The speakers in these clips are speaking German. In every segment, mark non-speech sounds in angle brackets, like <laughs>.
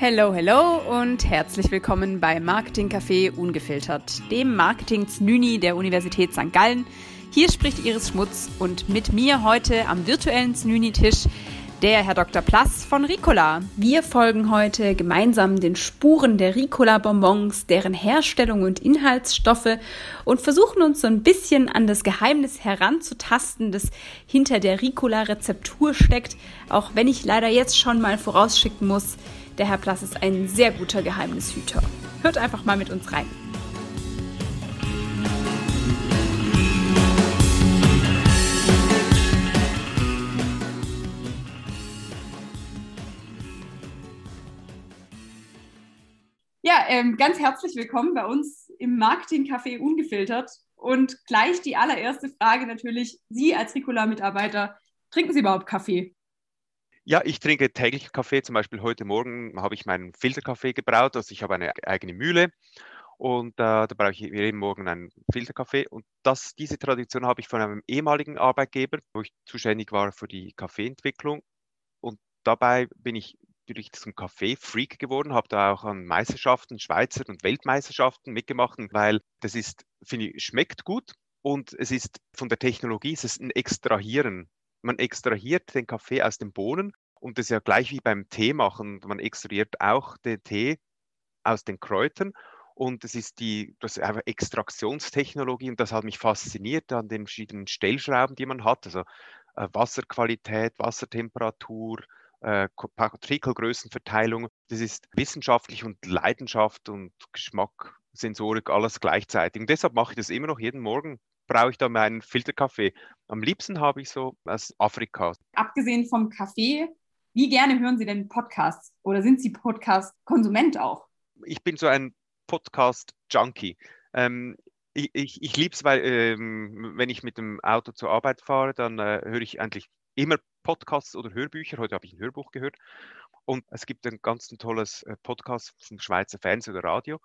Hello, hello und herzlich willkommen bei Marketing Café Ungefiltert, dem Marketing-Znüni der Universität St. Gallen. Hier spricht Iris Schmutz und mit mir heute am virtuellen Znüni-Tisch der Herr Dr. Plass von Ricola. Wir folgen heute gemeinsam den Spuren der Ricola-Bonbons, deren Herstellung und Inhaltsstoffe und versuchen uns so ein bisschen an das Geheimnis heranzutasten, das hinter der Ricola-Rezeptur steckt, auch wenn ich leider jetzt schon mal vorausschicken muss, der Herr Plass ist ein sehr guter Geheimnishüter. Hört einfach mal mit uns rein. Ja, ähm, ganz herzlich willkommen bei uns im Marketing-Café Ungefiltert. Und gleich die allererste Frage natürlich, Sie als Ricola-Mitarbeiter, trinken Sie überhaupt Kaffee? Ja, ich trinke täglich Kaffee. Zum Beispiel heute Morgen habe ich meinen Filterkaffee gebraut. Also ich habe eine eigene Mühle und äh, da brauche ich jeden Morgen einen Filterkaffee. Und das, diese Tradition habe ich von einem ehemaligen Arbeitgeber, wo ich zuständig war für die Kaffeeentwicklung. Und dabei bin ich natürlich zum Kaffee-Freak geworden, habe da auch an Meisterschaften, Schweizer und Weltmeisterschaften mitgemacht, weil das ist, finde ich, schmeckt gut und es ist von der Technologie, es ist ein Extrahieren. Man extrahiert den Kaffee aus den Bohnen und das ist ja gleich wie beim Tee machen. Man extrahiert auch den Tee aus den Kräutern und das ist die das ist einfach Extraktionstechnologie und das hat mich fasziniert an den verschiedenen Stellschrauben, die man hat. Also äh, Wasserqualität, Wassertemperatur, äh, Partikelgrößenverteilung. Das ist wissenschaftlich und Leidenschaft und Geschmack, Sensorik, alles gleichzeitig. Und deshalb mache ich das immer noch jeden Morgen. Brauche ich da meinen Filterkaffee. Am liebsten habe ich so aus Afrika. Abgesehen vom Kaffee, wie gerne hören Sie denn Podcasts? Oder sind Sie Podcast-Konsument auch? Ich bin so ein Podcast-Junkie. Ähm, ich, ich, ich liebe es, weil ähm, wenn ich mit dem Auto zur Arbeit fahre, dann äh, höre ich eigentlich immer Podcasts oder Hörbücher. Heute habe ich ein Hörbuch gehört. Und es gibt ein ganz tolles äh, Podcast vom Schweizer Fernsehen oder Radio.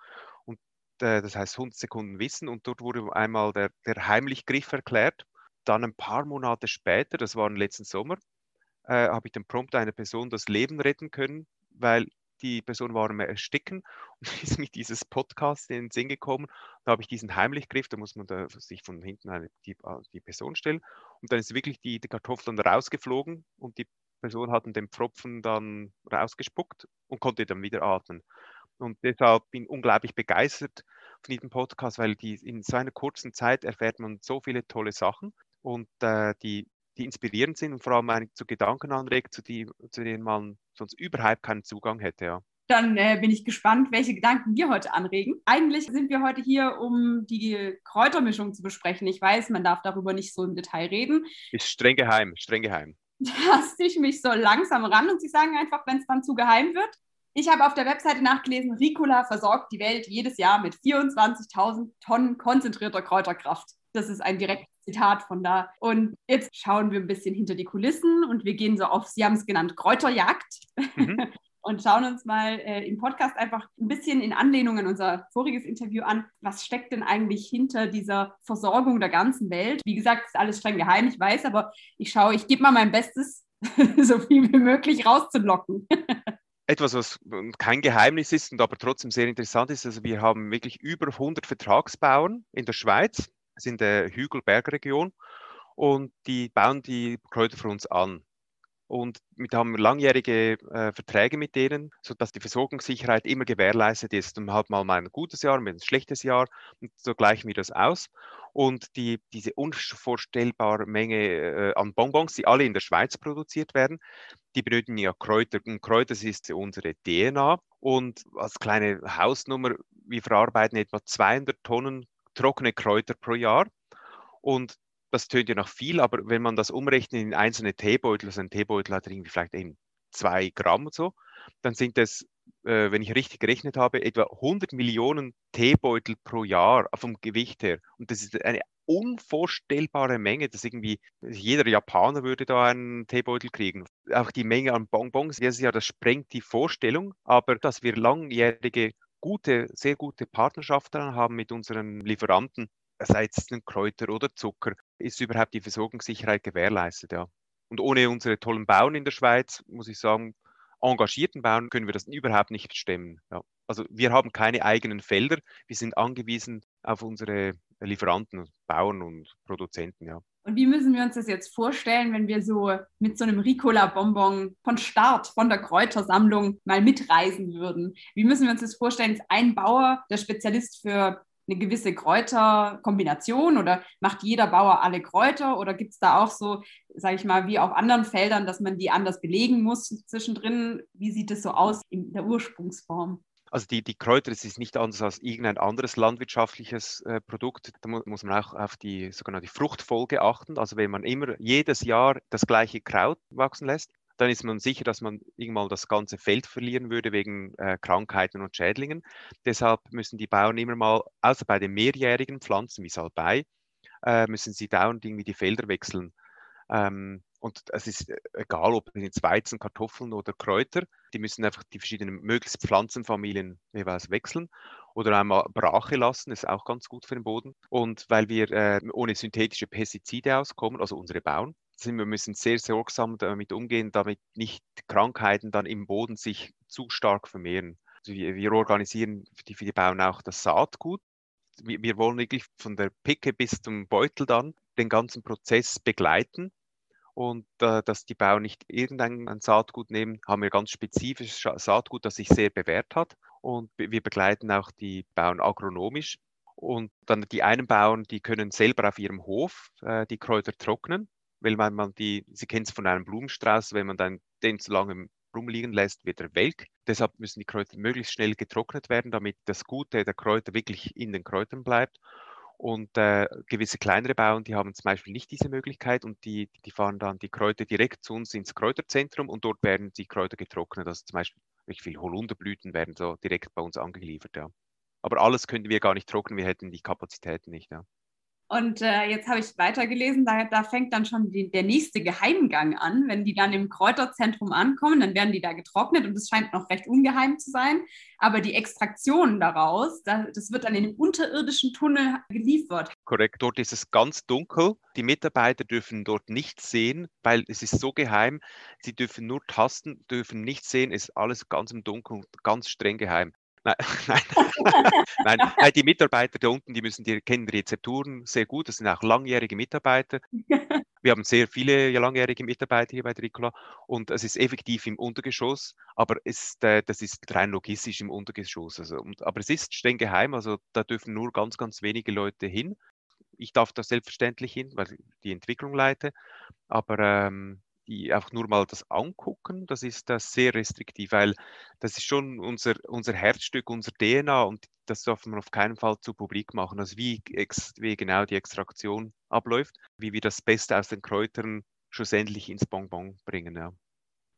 Und äh, das heißt 100 Sekunden Wissen. Und dort wurde einmal der, der Heimlichgriff erklärt. Dann ein paar Monate später, das war im letzten Sommer, äh, habe ich dann prompt einer Person das Leben retten können, weil die Person war <laughs> mir ersticken und ist mit dieses Podcast in den Sinn gekommen. Da habe ich diesen Heimlichgriff, da muss man da sich von hinten eine, die, die Person stellen und dann ist wirklich die, die Kartoffel dann rausgeflogen und die Person hat den Pfropfen dann rausgespuckt und konnte dann wieder atmen. Und deshalb bin ich unglaublich begeistert von diesem Podcast, weil die, in so einer kurzen Zeit erfährt man so viele tolle Sachen und äh, die die inspirierend sind und vor allem eigentlich zu Gedanken anregt, zu, die, zu denen man sonst überhaupt keinen Zugang hätte. Ja. Dann äh, bin ich gespannt, welche Gedanken wir heute anregen. Eigentlich sind wir heute hier, um die Kräutermischung zu besprechen. Ich weiß, man darf darüber nicht so im Detail reden. Ist streng geheim, streng geheim. Taste ich mich so langsam ran und Sie sagen einfach, wenn es dann zu geheim wird. Ich habe auf der Webseite nachgelesen, Ricola versorgt die Welt jedes Jahr mit 24.000 Tonnen konzentrierter Kräuterkraft. Das ist ein direktes Zitat von da. Und jetzt schauen wir ein bisschen hinter die Kulissen und wir gehen so auf, Sie haben es genannt, Kräuterjagd. Mhm. <laughs> und schauen uns mal äh, im Podcast einfach ein bisschen in Anlehnung an unser voriges Interview an, was steckt denn eigentlich hinter dieser Versorgung der ganzen Welt? Wie gesagt, ist alles streng geheim, ich weiß, aber ich schaue, ich gebe mal mein Bestes, <laughs> so viel wie möglich rauszulocken. <laughs> Etwas, was kein Geheimnis ist und aber trotzdem sehr interessant ist, also wir haben wirklich über 100 Vertragsbauern in der Schweiz, ist in der Hügelbergregion und die bauen die Kräuter für uns an. Und wir haben langjährige äh, Verträge mit denen, sodass die Versorgungssicherheit immer gewährleistet ist. Und hat mal ein gutes Jahr, mal ein schlechtes Jahr und so gleichen wir das aus. Und die, diese unvorstellbare Menge äh, an Bonbons, die alle in der Schweiz produziert werden, die benötigen ja Kräuter. Und Kräuter ist unsere DNA. Und als kleine Hausnummer, wir verarbeiten etwa 200 Tonnen trockene Kräuter pro Jahr. Und das tönt ja noch viel, aber wenn man das umrechnet in einzelne Teebeutel, also ein Teebeutel hat irgendwie vielleicht eben zwei Gramm und so, dann sind das, äh, wenn ich richtig gerechnet habe, etwa 100 Millionen Teebeutel pro Jahr vom Gewicht her. Und das ist eine unvorstellbare Menge, dass irgendwie jeder Japaner würde da einen Teebeutel kriegen. Auch die Menge an Bonbons, ja, das sprengt die Vorstellung, aber dass wir langjährige gute, sehr gute Partnerschaften haben mit unseren Lieferanten, sei es Kräuter oder Zucker, ist überhaupt die Versorgungssicherheit gewährleistet, ja. Und ohne unsere tollen Bauern in der Schweiz, muss ich sagen, engagierten Bauern können wir das überhaupt nicht stemmen. Ja. Also wir haben keine eigenen Felder, wir sind angewiesen auf unsere Lieferanten, Bauern und Produzenten. Ja. Und wie müssen wir uns das jetzt vorstellen, wenn wir so mit so einem Ricola-Bonbon von Start, von der Kräutersammlung mal mitreisen würden? Wie müssen wir uns das vorstellen? Ist ein Bauer der Spezialist für eine gewisse Kräuterkombination oder macht jeder Bauer alle Kräuter oder gibt es da auch so, sage ich mal, wie auf anderen Feldern, dass man die anders belegen muss zwischendrin? Wie sieht es so aus in der Ursprungsform? Also die, die Kräuter, es ist nicht anders als irgendein anderes landwirtschaftliches äh, Produkt. Da mu muss man auch auf die sogenannte Fruchtfolge achten. Also wenn man immer jedes Jahr das gleiche Kraut wachsen lässt, dann ist man sicher, dass man irgendwann das ganze Feld verlieren würde wegen äh, Krankheiten und Schädlingen. Deshalb müssen die Bauern immer mal, außer bei den mehrjährigen Pflanzen wie Salbei, äh, müssen sie dauernd irgendwie die Felder wechseln. Ähm, und es ist äh, egal, ob jetzt Weizen, Kartoffeln oder Kräuter, die müssen einfach die verschiedenen möglichst Pflanzenfamilien jeweils wechseln oder einmal Brache lassen, ist auch ganz gut für den Boden. Und weil wir äh, ohne synthetische Pestizide auskommen, also unsere Bauern, sind wir müssen sehr sorgsam damit umgehen, damit nicht Krankheiten dann im Boden sich zu stark vermehren. Also wir, wir organisieren für die, für die Bauern auch das Saatgut. Wir, wir wollen wirklich von der Picke bis zum Beutel dann den ganzen Prozess begleiten und äh, dass die Bauern nicht irgendein Saatgut nehmen, haben wir ganz spezifisches Saatgut, das sich sehr bewährt hat. Und wir begleiten auch die Bauern agronomisch. Und dann die einen Bauern, die können selber auf ihrem Hof äh, die Kräuter trocknen, weil man, man die, Sie kennen es von einem Blumenstrauß, wenn man dann den zu lange rumliegen lässt, wird er welk. Deshalb müssen die Kräuter möglichst schnell getrocknet werden, damit das Gute der Kräuter wirklich in den Kräutern bleibt. Und äh, gewisse kleinere Bauern, die haben zum Beispiel nicht diese Möglichkeit und die, die fahren dann die Kräuter direkt zu uns ins Kräuterzentrum und dort werden die Kräuter getrocknet. Also zum Beispiel wie viel Holunderblüten werden so direkt bei uns angeliefert. Ja. Aber alles könnten wir gar nicht trocknen, wir hätten die Kapazitäten nicht. Ja. Und äh, jetzt habe ich weitergelesen, da, da fängt dann schon die, der nächste Geheimgang an. Wenn die dann im Kräuterzentrum ankommen, dann werden die da getrocknet und es scheint noch recht ungeheim zu sein. Aber die Extraktion daraus, da, das wird dann in einem unterirdischen Tunnel geliefert. Korrekt, dort ist es ganz dunkel. Die Mitarbeiter dürfen dort nichts sehen, weil es ist so geheim. Sie dürfen nur tasten, dürfen nichts sehen, es ist alles ganz im Dunkeln, ganz streng geheim. <laughs> Nein, nein, nein, die Mitarbeiter da unten, die müssen, die kennen Rezepturen sehr gut. Das sind auch langjährige Mitarbeiter. Wir haben sehr viele langjährige Mitarbeiter hier bei Tricola und es ist effektiv im Untergeschoss, aber ist, äh, das ist rein logistisch im Untergeschoss. Also, und, aber es ist streng geheim, also da dürfen nur ganz, ganz wenige Leute hin. Ich darf da selbstverständlich hin, weil ich die Entwicklung leite, aber ähm, die einfach nur mal das angucken, das ist das sehr restriktiv, weil das ist schon unser, unser Herzstück, unser DNA und das darf man auf keinen Fall zu publik machen. Also wie, wie genau die Extraktion abläuft, wie wir das Beste aus den Kräutern schlussendlich ins Bonbon bringen. Ja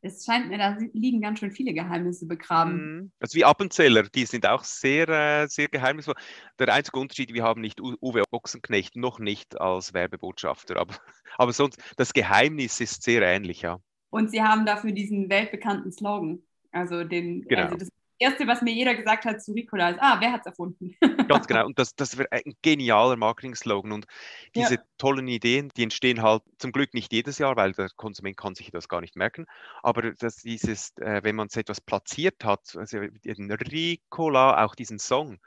es scheint mir, da liegen ganz schön viele Geheimnisse begraben. Mhm. Also wie Appenzeller, die sind auch sehr, äh, sehr geheimnisvoll. Der einzige Unterschied, wir haben nicht Uwe Ochsenknecht, noch nicht als Werbebotschafter, aber, <laughs> aber sonst, das Geheimnis ist sehr ähnlich, ja. Und Sie haben dafür diesen weltbekannten Slogan, also den, genau. also das Erste, was mir jeder gesagt hat zu Ricola, ist, ah, wer hat es erfunden? <laughs> Ganz genau. Und das, das wäre ein genialer Marketing-Slogan. Und diese ja. tollen Ideen, die entstehen halt zum Glück nicht jedes Jahr, weil der Konsument kann sich das gar nicht merken. Aber dass dieses, äh, wenn man so etwas platziert hat, also den Ricola, auch diesen Song,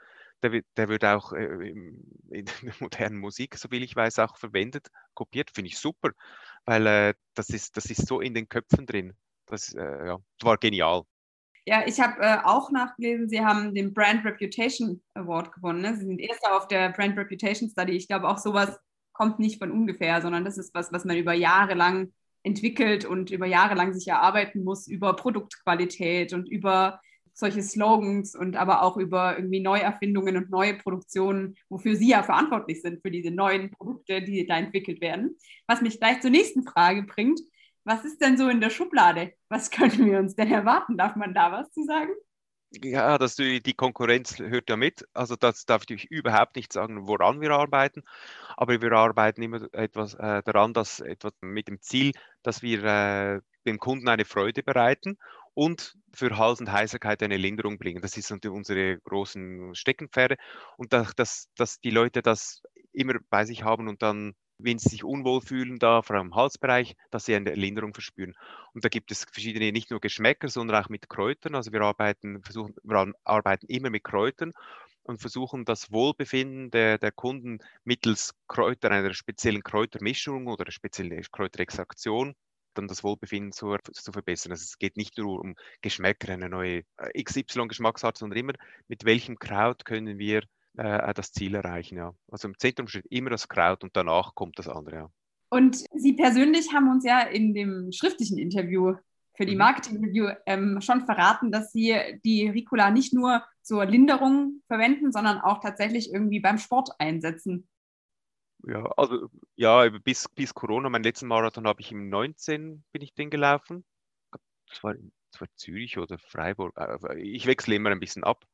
der, wird, der wird auch äh, in der modernen Musik, so viel ich weiß, auch verwendet, kopiert. Finde ich super, weil äh, das, ist, das ist so in den Köpfen drin. Das, äh, ja, war genial. Ja, ich habe äh, auch nachgelesen, Sie haben den Brand Reputation Award gewonnen. Ne? Sie sind Erster auf der Brand Reputation Study. Ich glaube, auch sowas kommt nicht von ungefähr, sondern das ist was, was man über Jahre lang entwickelt und über Jahre lang sich erarbeiten muss, über Produktqualität und über solche Slogans und aber auch über irgendwie Neuerfindungen und neue Produktionen, wofür Sie ja verantwortlich sind, für diese neuen Produkte, die da entwickelt werden. Was mich gleich zur nächsten Frage bringt. Was ist denn so in der Schublade? Was können wir uns denn erwarten? Darf man da was zu sagen? Ja, dass die, die Konkurrenz hört ja mit. Also das darf ich überhaupt nicht sagen, woran wir arbeiten. Aber wir arbeiten immer etwas äh, daran, dass etwas mit dem Ziel, dass wir äh, dem Kunden eine Freude bereiten und für Hals und Heiserkeit eine Linderung bringen. Das sind unsere großen Steckenpferde und dass, dass, dass die Leute das immer bei sich haben und dann wenn sie sich unwohl fühlen, da vor allem im Halsbereich, dass sie eine Linderung verspüren. Und da gibt es verschiedene, nicht nur Geschmäcker, sondern auch mit Kräutern. Also wir arbeiten, versuchen, wir arbeiten immer mit Kräutern und versuchen das Wohlbefinden der, der Kunden mittels Kräuter, einer speziellen Kräutermischung oder einer speziellen Kräuterextraktion dann das Wohlbefinden zu, zu verbessern. Also es geht nicht nur um Geschmäcker, eine neue äh, XY-Geschmacksart, sondern immer, mit welchem Kraut können wir äh, das Ziel erreichen. Ja. Also im Zentrum steht immer das Kraut und danach kommt das andere. Ja. Und Sie persönlich haben uns ja in dem schriftlichen Interview für die mhm. Marketing-Review ähm, schon verraten, dass Sie die Ricola nicht nur zur Linderung verwenden, sondern auch tatsächlich irgendwie beim Sport einsetzen. Ja, also ja, bis, bis Corona, meinen letzten Marathon habe ich im 19 bin ich den gelaufen. Das war, das war Zürich oder Freiburg. Äh, ich wechsle immer ein bisschen ab.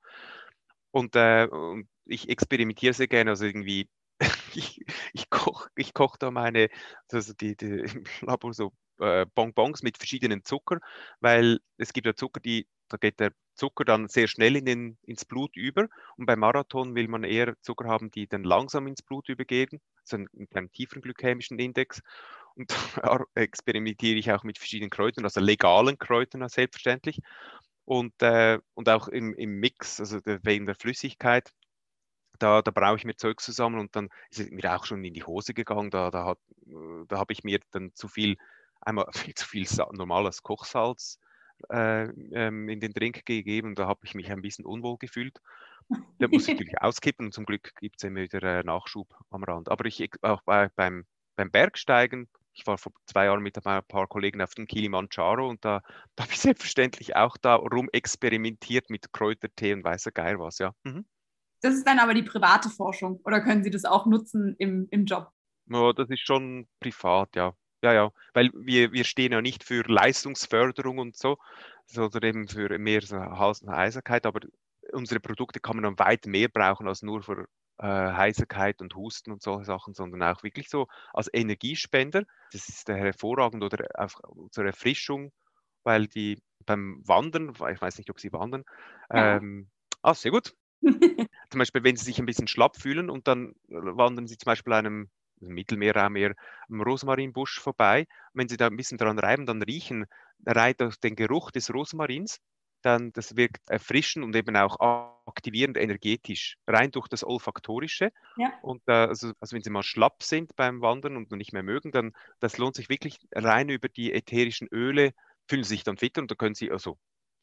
Und, äh, und ich experimentiere sehr gerne. Also irgendwie, <laughs> ich, ich koche ich koch da meine, also die, die <laughs> im Labor so äh, Bonbons mit verschiedenen Zucker, weil es gibt ja Zucker, die, da geht der Zucker dann sehr schnell in den, ins Blut über. Und beim Marathon will man eher Zucker haben, die dann langsam ins Blut übergehen, also mit einem tieferen glykämischen Index. Und <laughs> da experimentiere ich auch mit verschiedenen Kräutern, also legalen Kräutern selbstverständlich. Und, äh, und auch im, im Mix, also wegen der Flüssigkeit, da, da brauche ich mir Zeug zusammen und dann ist es mir auch schon in die Hose gegangen. Da, da, hat, da habe ich mir dann zu viel, einmal <laughs> viel zu viel normales Kochsalz äh, ähm, in den Drink gegeben. Da habe ich mich ein bisschen unwohl gefühlt. Da muss ich <laughs> natürlich auskippen und zum Glück gibt es immer wieder äh, Nachschub am Rand. Aber ich auch bei, beim, beim Bergsteigen, ich war vor zwei Jahren mit ein paar Kollegen auf dem Kilimanjaro und da, <laughs> da habe ich selbstverständlich auch darum experimentiert mit Kräutertee und weißer Geil was, ja. Mhm. Das ist dann aber die private Forschung oder können Sie das auch nutzen im, im Job? Ja, das ist schon privat, ja. Ja, ja, weil wir, wir stehen ja nicht für Leistungsförderung und so, sondern eben für mehr so Hals- und Heiserkeit, aber unsere Produkte kann man dann weit mehr brauchen als nur für äh, Heiserkeit und Husten und solche Sachen, sondern auch wirklich so als Energiespender. Das ist hervorragend oder auch zur Erfrischung, weil die beim Wandern, ich weiß nicht, ob Sie wandern, ja. ähm, ah, sehr gut. <laughs> zum Beispiel, wenn Sie sich ein bisschen schlapp fühlen und dann wandern Sie zum Beispiel einem Mittelmeerraum mehr am Rosmarinbusch vorbei. wenn Sie da ein bisschen dran reiben, dann riechen, reiht den Geruch des Rosmarins, dann das wirkt erfrischend und eben auch aktivierend energetisch, rein durch das Olfaktorische. Ja. Und äh, also, also, wenn Sie mal schlapp sind beim Wandern und nicht mehr mögen, dann das lohnt sich wirklich rein über die ätherischen Öle, fühlen Sie sich dann fitter und da können Sie also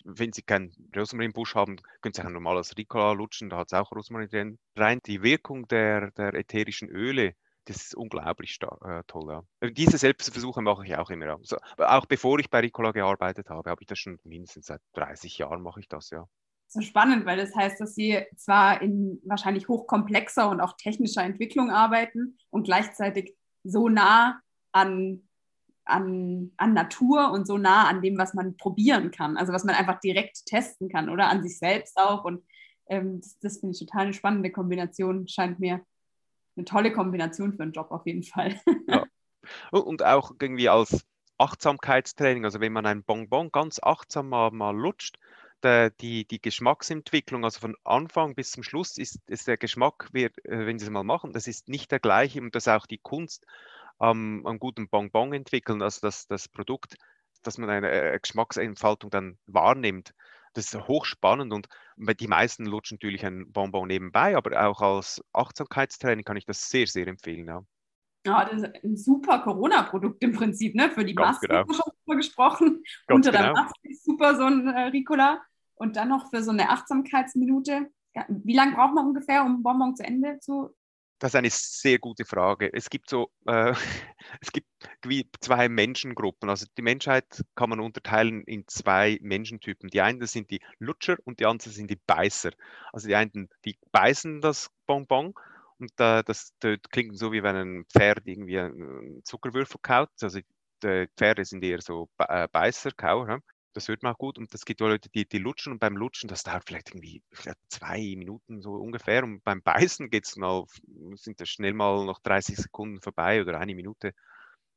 wenn Sie keinen Rosmarinbusch haben, können Sie auch ein normales Ricola lutschen, da hat es auch Rosmarin drin. Rein die Wirkung der, der ätherischen Öle das ist unglaublich äh, toll. Ja. Äh, diese Selbstversuche mache ich auch immer. Also, auch bevor ich bei Ricola gearbeitet habe, habe ich das schon mindestens seit 30 Jahren mache ich das, ja. So spannend, weil das heißt, dass Sie zwar in wahrscheinlich hochkomplexer und auch technischer Entwicklung arbeiten und gleichzeitig so nah an, an, an Natur und so nah an dem, was man probieren kann, also was man einfach direkt testen kann oder an sich selbst auch. Und ähm, das, das finde ich total eine spannende Kombination, scheint mir eine tolle Kombination für einen Job auf jeden Fall. Ja. <laughs> Und auch irgendwie als Achtsamkeitstraining, also wenn man ein Bonbon ganz achtsam mal, mal lutscht, der, die, die Geschmacksentwicklung, also von Anfang bis zum Schluss, ist, ist der Geschmack, wird, äh, wenn Sie es mal machen, das ist nicht der gleiche und das ist auch die Kunst am, am guten Bonbon entwickeln, also das, das Produkt, dass man eine äh, Geschmacksentfaltung dann wahrnimmt. Das ist hochspannend und die meisten lutschen natürlich ein Bonbon nebenbei, aber auch als Achtsamkeitstraining kann ich das sehr, sehr empfehlen. Ja. Ja, das ist ein super Corona-Produkt im Prinzip, ne? Für die Ganz Maske genau. schon drüber gesprochen. <laughs> Ganz Unter der genau. Maske ist super so ein äh, Ricola. Und dann noch für so eine Achtsamkeitsminute. Ja, wie lange braucht man ungefähr, um Bonbon zu Ende zu das ist eine sehr gute Frage. Es gibt so, äh, <laughs> es gibt wie zwei Menschengruppen. Also die Menschheit kann man unterteilen in zwei Menschentypen. Die einen sind die Lutscher und die anderen sind die Beißer. Also die einen, die beißen das Bonbon und äh, das, das, klingt so, wie wenn ein Pferd irgendwie einen Zuckerwürfel kaut. Also die Pferde sind eher so Beißer, Kauer. Das hört man auch gut. Und es gibt Leute, die, die lutschen und beim Lutschen, das dauert vielleicht irgendwie zwei Minuten so ungefähr. Und beim Beißen geht es mal, sind das schnell mal noch 30 Sekunden vorbei oder eine Minute.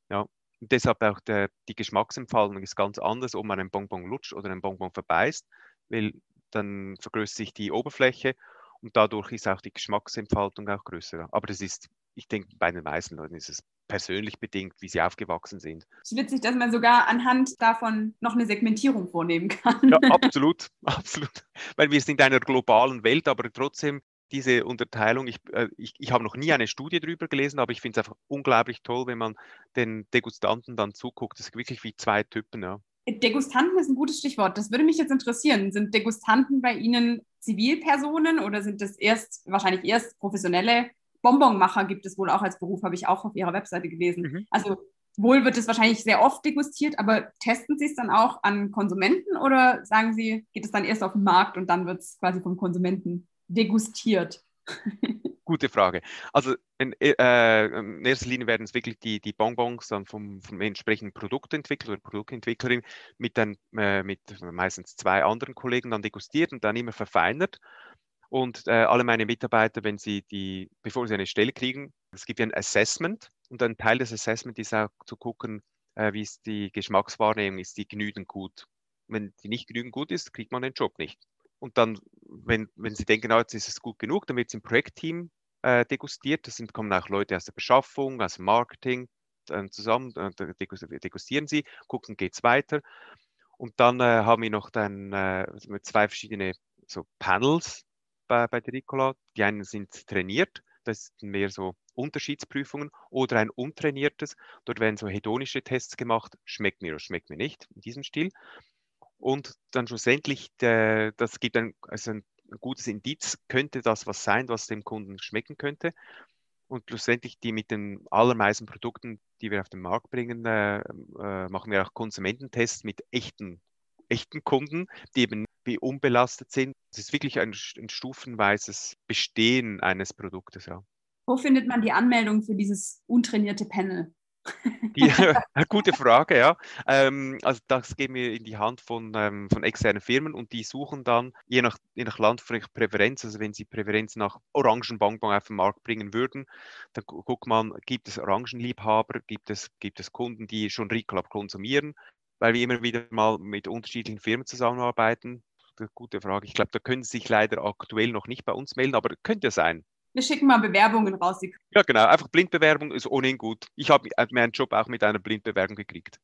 Ja. Und deshalb auch der, die Geschmacksempfaltung ist ganz anders, ob man einen Bonbon lutscht oder einen Bonbon verbeißt, weil dann vergrößert sich die Oberfläche und dadurch ist auch die Geschmacksentfaltung auch größer. Aber das ist, ich denke, bei den meisten Leuten ist es persönlich bedingt, wie sie aufgewachsen sind. Es ist witzig, dass man sogar anhand davon noch eine Segmentierung vornehmen kann. Ja, <laughs> absolut, <laughs> absolut. Weil wir sind in einer globalen Welt, aber trotzdem diese Unterteilung, ich, äh, ich, ich habe noch nie eine Studie darüber gelesen, aber ich finde es einfach unglaublich toll, wenn man den Degustanten dann zuguckt. Das ist wirklich wie zwei Typen, ja. Degustanten ist ein gutes Stichwort. Das würde mich jetzt interessieren. Sind Degustanten bei Ihnen Zivilpersonen oder sind das erst, wahrscheinlich erst professionelle Bonbonmacher gibt es wohl auch als Beruf, habe ich auch auf Ihrer Webseite gelesen. Mhm. Also wohl wird es wahrscheinlich sehr oft degustiert, aber testen Sie es dann auch an Konsumenten oder sagen Sie, geht es dann erst auf den Markt und dann wird es quasi vom Konsumenten degustiert? <laughs> Gute Frage. Also in, äh, in, erster Linie werden es wirklich die, die Bonbons dann vom, vom entsprechenden Produktentwickler oder Produktentwicklerin mit, dann, äh, mit meistens zwei anderen Kollegen dann degustiert und dann immer verfeinert. Und äh, alle meine Mitarbeiter, wenn sie die, bevor sie eine Stelle kriegen, es gibt ja ein Assessment und ein Teil des Assessments ist auch zu gucken, äh, wie ist die Geschmackswahrnehmung, ist die genügend gut. Wenn die nicht genügend gut ist, kriegt man den Job nicht. Und dann, wenn, wenn Sie denken, oh, jetzt ist es gut genug, dann wird es im Projektteam äh, degustiert. Das sind, kommen auch Leute aus der Beschaffung, aus dem Marketing äh, zusammen, äh, degustieren sie, gucken, geht es weiter. Und dann äh, haben wir noch dann äh, zwei verschiedene so Panels bei, bei der Ricola. Die einen sind trainiert, das sind mehr so Unterschiedsprüfungen oder ein untrainiertes. Dort werden so hedonische Tests gemacht, schmeckt mir oder schmeckt mir nicht, in diesem Stil und dann schlussendlich, der, das gibt ein, also ein gutes Indiz, könnte das was sein, was dem Kunden schmecken könnte. Und schlussendlich die mit den allermeisten Produkten, die wir auf den Markt bringen, äh, äh, machen wir auch Konsumententests mit echten, echten Kunden, die eben wie unbelastet sind. Es ist wirklich ein, ein stufenweises Bestehen eines Produktes. Ja. Wo findet man die Anmeldung für dieses untrainierte Panel? Die, <laughs> gute Frage, ja. Ähm, also das geben wir in die Hand von, ähm, von externen Firmen und die suchen dann, je nach, je nach Land vielleicht Präferenz, also wenn sie Präferenz nach Orangenbonbon auf den Markt bringen würden, dann guckt man, gibt es Orangenliebhaber, gibt es, gibt es Kunden, die schon Reclub konsumieren, weil wir immer wieder mal mit unterschiedlichen Firmen zusammenarbeiten. Gute Frage. Ich glaube, da können Sie sich leider aktuell noch nicht bei uns melden, aber könnte sein wir schicken mal Bewerbungen raus. Ja, genau. Einfach Blindbewerbung ist ohnehin gut. Ich habe meinen Job auch mit einer Blindbewerbung gekriegt.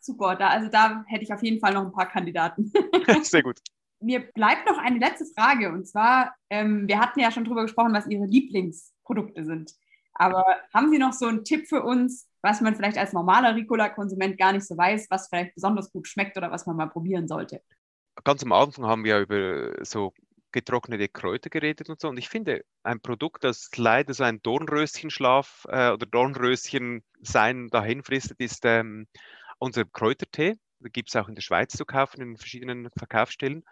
Super, da, also da hätte ich auf jeden Fall noch ein paar Kandidaten. <laughs> <laughs> Sehr gut. Mir bleibt noch eine letzte Frage und zwar, ähm, wir hatten ja schon darüber gesprochen, was Ihre Lieblingsprodukte sind. Aber haben Sie noch so einen Tipp für uns, was man vielleicht als normaler Ricola-Konsument gar nicht so weiß, was vielleicht besonders gut schmeckt oder was man mal probieren sollte? Ganz am Anfang haben wir über so getrocknete Kräuter geredet und so. Und ich finde, ein Produkt, das leider so ein Dornröschenschlaf äh, oder Dornröschen sein dahin fristet, ist ähm, unser Kräutertee. Da gibt es auch in der Schweiz zu kaufen, in verschiedenen Verkaufsstellen.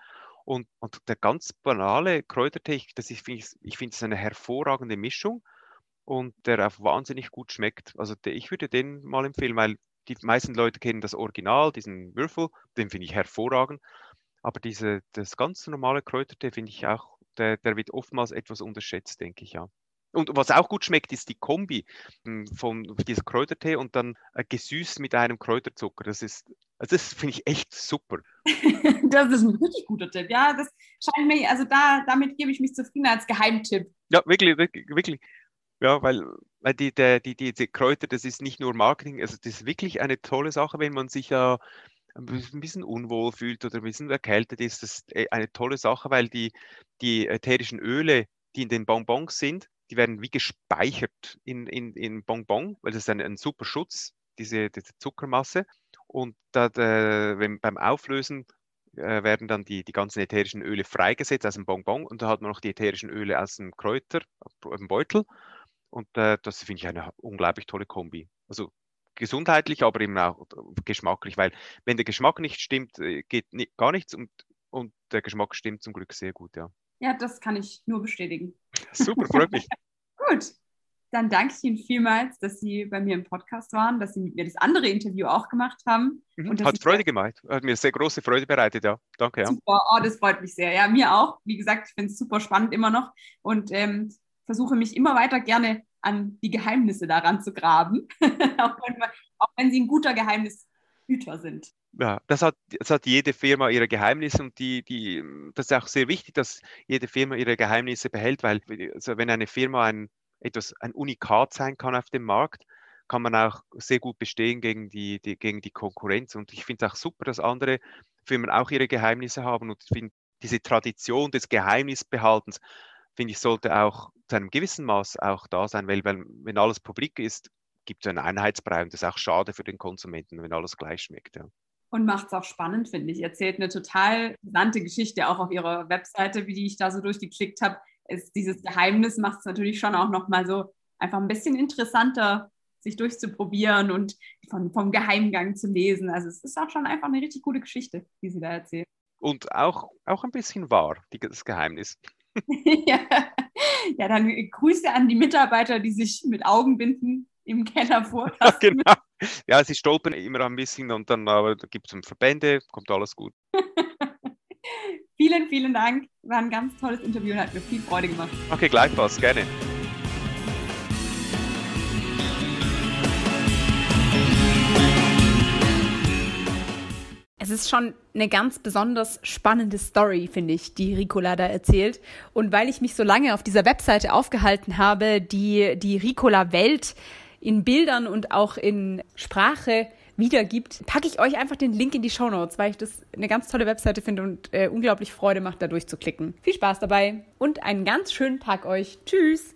Und, und der ganz banale Kräutertee, das ist, find ich, ich finde es eine hervorragende Mischung und der auch wahnsinnig gut schmeckt. Also der, ich würde den mal empfehlen, weil die meisten Leute kennen das Original, diesen Würfel, den finde ich hervorragend. Aber diese, das ganz normale Kräutertee finde ich auch, der, der wird oftmals etwas unterschätzt, denke ich ja. Und was auch gut schmeckt, ist die Kombi hm, von diesem Kräutertee und dann äh, gesüßt mit einem Kräuterzucker. Das ist, also das finde ich echt super. <laughs> das ist ein richtig guter Tipp. Ja, das scheint mir, also da, damit gebe ich mich zufrieden als Geheimtipp. Ja, wirklich, wirklich, wirklich. Ja, weil, weil die, die, die, die Kräuter, das ist nicht nur Marketing, also das ist wirklich eine tolle Sache, wenn man sich ja ein bisschen unwohl fühlt oder ein bisschen erkältet ist, das ist äh, eine tolle Sache, weil die, die ätherischen Öle, die in den Bonbons sind, die werden wie gespeichert in, in, in Bonbon, weil das ist ein, ein super Schutz, diese, diese Zuckermasse. Und da, da, wenn, beim Auflösen äh, werden dann die, die ganzen ätherischen Öle freigesetzt aus dem Bonbon und da hat man noch die ätherischen Öle aus dem Kräuter, aus dem Beutel. Und äh, das finde ich eine unglaublich tolle Kombi. Also gesundheitlich, aber eben auch geschmacklich, weil wenn der Geschmack nicht stimmt, äh, geht gar nichts und, und der Geschmack stimmt zum Glück sehr gut, ja. Ja, das kann ich nur bestätigen. <laughs> Super, freut mich. <laughs> gut, dann danke ich Ihnen vielmals, dass Sie bei mir im Podcast waren, dass Sie mit mir das andere Interview auch gemacht haben. Mhm, hat Freude gemacht, hat mir sehr große Freude bereitet, ja. Danke, ja. Super, oh, das freut mich sehr. Ja, mir auch. Wie gesagt, ich finde es super spannend immer noch und ähm, versuche mich immer weiter gerne an die Geheimnisse daran zu graben, <laughs> auch, wenn man, auch, wenn sie ein guter Geheimnishüter sind. Ja, das hat, das hat jede Firma ihre Geheimnisse und die, die, das ist auch sehr wichtig, dass jede Firma ihre Geheimnisse behält, weil also wenn eine Firma ein, etwas, ein Unikat sein kann auf dem Markt, kann man auch sehr gut bestehen gegen die, die gegen die Konkurrenz. Und ich finde es auch super, dass andere Firmen auch ihre Geheimnisse haben. Und ich finde, diese Tradition des Geheimnisbehaltens, finde ich, sollte auch zu einem gewissen Maß auch da sein, weil wenn, wenn alles publik ist, gibt es einen Einheitsbrei und das ist auch schade für den Konsumenten, wenn alles gleich schmeckt. Ja. Und macht es auch spannend, finde ich. Erzählt eine total interessante Geschichte, auch auf ihrer Webseite, wie die ich da so durchgeklickt habe. Ist dieses Geheimnis macht es natürlich schon auch nochmal so einfach ein bisschen interessanter, sich durchzuprobieren und von, vom Geheimgang zu lesen. Also es ist auch schon einfach eine richtig gute Geschichte, die sie da erzählt. Und auch, auch ein bisschen wahr, die, das Geheimnis. <laughs> ja. ja, dann Grüße an die Mitarbeiter, die sich mit Augenbinden im Keller vorlassen. <laughs> genau. Ja, sie stolpern immer ein bisschen und dann aber gibt es Verbände, kommt alles gut. <laughs> vielen, vielen Dank. War ein ganz tolles Interview und hat mir viel Freude gemacht. Okay, gleichfalls, gerne. Es ist schon eine ganz besonders spannende Story, finde ich, die Ricola da erzählt. Und weil ich mich so lange auf dieser Webseite aufgehalten habe, die die Ricola-Welt in Bildern und auch in Sprache wiedergibt, packe ich euch einfach den Link in die Show Notes, weil ich das eine ganz tolle Webseite finde und äh, unglaublich Freude macht, da durchzuklicken. Viel Spaß dabei und einen ganz schönen Tag euch. Tschüss!